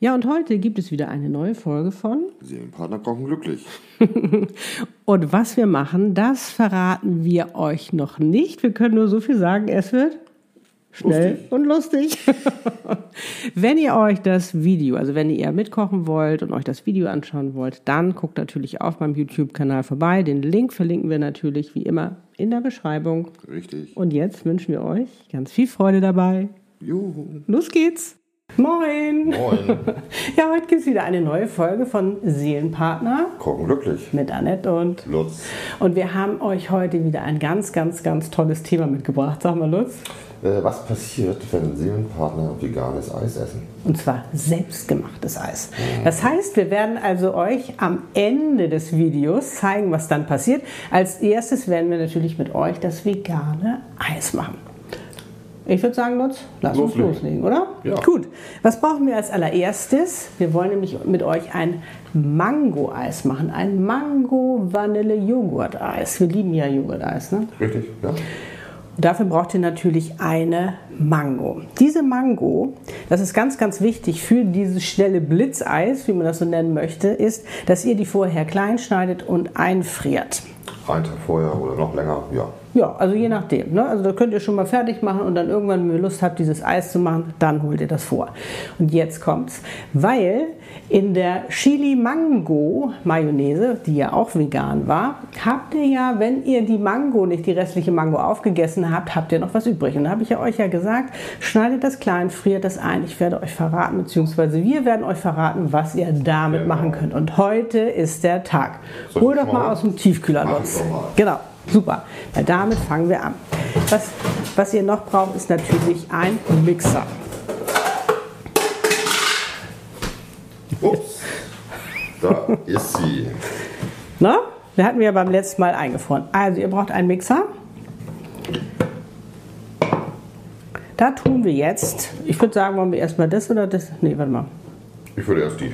Ja, und heute gibt es wieder eine neue Folge von Seelenpartner kochen glücklich. und was wir machen, das verraten wir euch noch nicht. Wir können nur so viel sagen, es wird schnell lustig. und lustig. wenn ihr euch das Video, also wenn ihr mitkochen wollt und euch das Video anschauen wollt, dann guckt natürlich auf meinem YouTube-Kanal vorbei. Den Link verlinken wir natürlich wie immer in der Beschreibung. Richtig. Und jetzt wünschen wir euch ganz viel Freude dabei. Juhu. Los geht's. Moin! Moin. Ja, heute gibt es wieder eine neue Folge von Seelenpartner Kochen glücklich. mit Annette und Lutz. Und wir haben euch heute wieder ein ganz, ganz, ganz tolles Thema mitgebracht. Sag mal, Lutz. Äh, was passiert, wenn Seelenpartner veganes Eis essen? Und zwar selbstgemachtes Eis. Das heißt, wir werden also euch am Ende des Videos zeigen, was dann passiert. Als erstes werden wir natürlich mit euch das vegane Eis machen. Ich würde sagen, Lutz, lass uns Loslegen. loslegen, oder? Ja. Gut. Was brauchen wir als allererstes? Wir wollen nämlich mit euch ein Mango-Eis machen. Ein Mango-Vanille-Joghurt-Eis. Wir lieben ja Joghurt-Eis, ne? Richtig? Ja. Dafür braucht ihr natürlich eine Mango. Diese Mango, das ist ganz, ganz wichtig für dieses schnelle Blitzeis, wie man das so nennen möchte, ist, dass ihr die vorher klein schneidet und einfriert. Einen Tag vorher oder noch länger? Ja. Ja, also je nachdem. Ne? Also da könnt ihr schon mal fertig machen und dann irgendwann, wenn ihr Lust habt, dieses Eis zu machen, dann holt ihr das vor. Und jetzt kommt's, weil in der Chili Mango Mayonnaise, die ja auch vegan war, habt ihr ja, wenn ihr die Mango, nicht die restliche Mango aufgegessen habt, habt ihr noch was übrig. Und da habe ich ja euch ja gesagt, schneidet das klein, friert das ein. Ich werde euch verraten, beziehungsweise wir werden euch verraten, was ihr damit Genau. machen könnt. Und heute ist der Tag. Hol doch mal aus dem Tiefkühler, Mach Mal. Genau, super. Weil damit fangen wir an. Was, was ihr noch braucht, ist natürlich ein Mixer. Ups. Da ist sie. Ne? Wir hatten wir ja beim letzten Mal eingefroren. Also ihr braucht einen Mixer. Da tun wir jetzt, ich würde sagen, wollen wir erstmal das oder das? Nee, warte mal. Ich würde erst die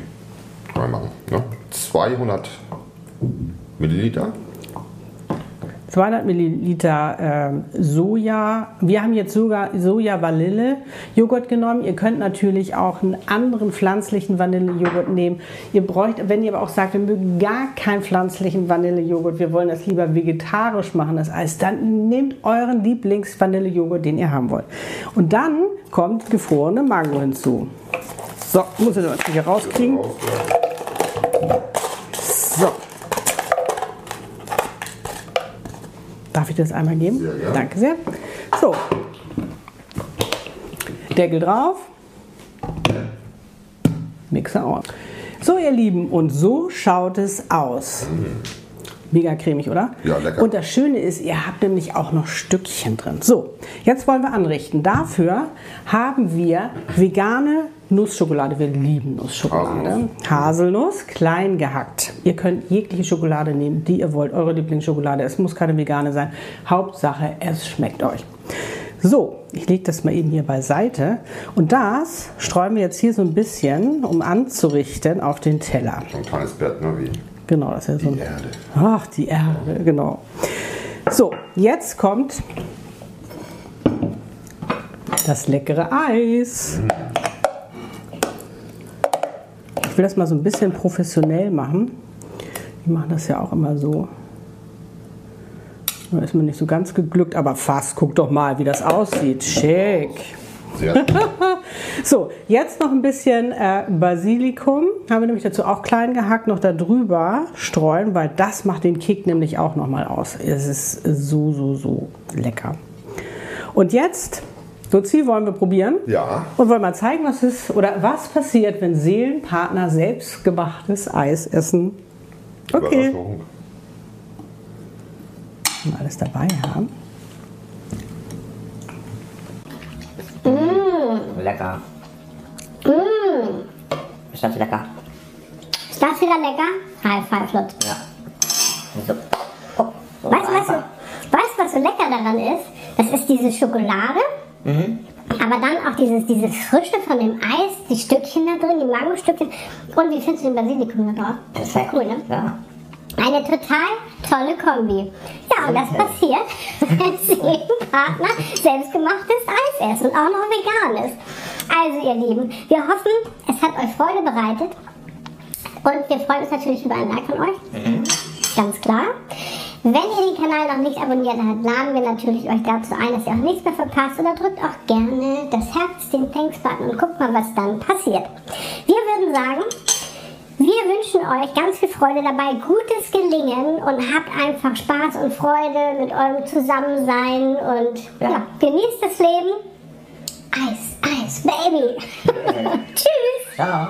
reinmachen. Ne? 200 Milliliter. 200 Milliliter ähm, Soja. Wir haben jetzt sogar Soja-Vanille-Joghurt genommen. Ihr könnt natürlich auch einen anderen pflanzlichen Vanillejoghurt nehmen. Ihr bräucht, wenn ihr aber auch sagt, wir mögen gar keinen pflanzlichen Vanillejoghurt, wir wollen das lieber vegetarisch machen, das Eis, dann nehmt euren Lieblings-Vanillejoghurt, den ihr haben wollt. Und dann kommt gefrorene Mango hinzu. So, muss ich das hier rauskriegen. Raus, ja. So. Darf ich das einmal geben? Sehr gerne. Danke sehr. So. Deckel drauf. Mixer on. So, ihr Lieben, und so schaut es aus. Mega cremig, oder? Ja, lecker. Und das Schöne ist, ihr habt nämlich auch noch Stückchen drin. So, jetzt wollen wir anrichten. Dafür haben wir vegane Nussschokolade. Wir lieben Nussschokolade. Haselnuss. Haselnuss, klein gehackt. Ihr könnt jegliche Schokolade nehmen, die ihr wollt. Eure Lieblingsschokolade. Es muss keine vegane sein. Hauptsache, es schmeckt euch. So, ich lege das mal eben hier beiseite. Und das streuen wir jetzt hier so ein bisschen, um anzurichten, auf den Teller. So ein kleines Bett, ne? Wie Genau, das ist ja so die Erde. Ach, die Erde, genau. So, jetzt kommt das leckere Eis. Ich will das mal so ein bisschen professionell machen. Die machen das ja auch immer so. Da ist mir nicht so ganz geglückt, aber fast. Guck doch mal, wie das aussieht. Schick. So, jetzt noch ein bisschen äh, Basilikum. Haben wir nämlich dazu auch klein gehackt, noch da drüber streuen, weil das macht den Kick nämlich auch nochmal aus. Es ist so, so, so lecker. Und jetzt, Luzi, wollen wir probieren? Ja. Und wollen mal zeigen, was ist oder was passiert, wenn Seelenpartner selbstgemachtes Eis essen. Okay. Und alles dabei haben. Lecker. Ist das lecker? Ist das wieder lecker? High five, Lutz. Ja. So. Oh. Weißt du, was so, weißt, was so lecker daran ist? Das ist diese Schokolade. Aber dann auch dieses, dieses Frische von dem Eis, die Stückchen da drin, die Mangostückchen. Und wie findest du den Basilikum da drauf? Das ist cool, ne? Ja. Eine total tolle Kombi. Ja, und das passiert, wenn Seelenpartner selbstgemachtes Eis essen, auch noch veganes. Also ihr Lieben, wir hoffen, es hat euch Freude bereitet. Und wir freuen uns natürlich über ein Like von euch. Ganz klar. Wenn ihr den Kanal noch nicht abonniert habt, laden wir natürlich euch dazu ein, dass ihr auch nichts mehr verpasst. Oder drückt auch gerne das Herz, den Thanks-Button und guckt mal, was dann passiert. Wir würden sagen, wir wünschen euch ganz viel Freude dabei, gutes Gelingen und habt einfach Spaß und Freude mit eurem Zusammensein und ja, genießt das Leben. Eis, Eis, Baby. Tschüss. Ciao.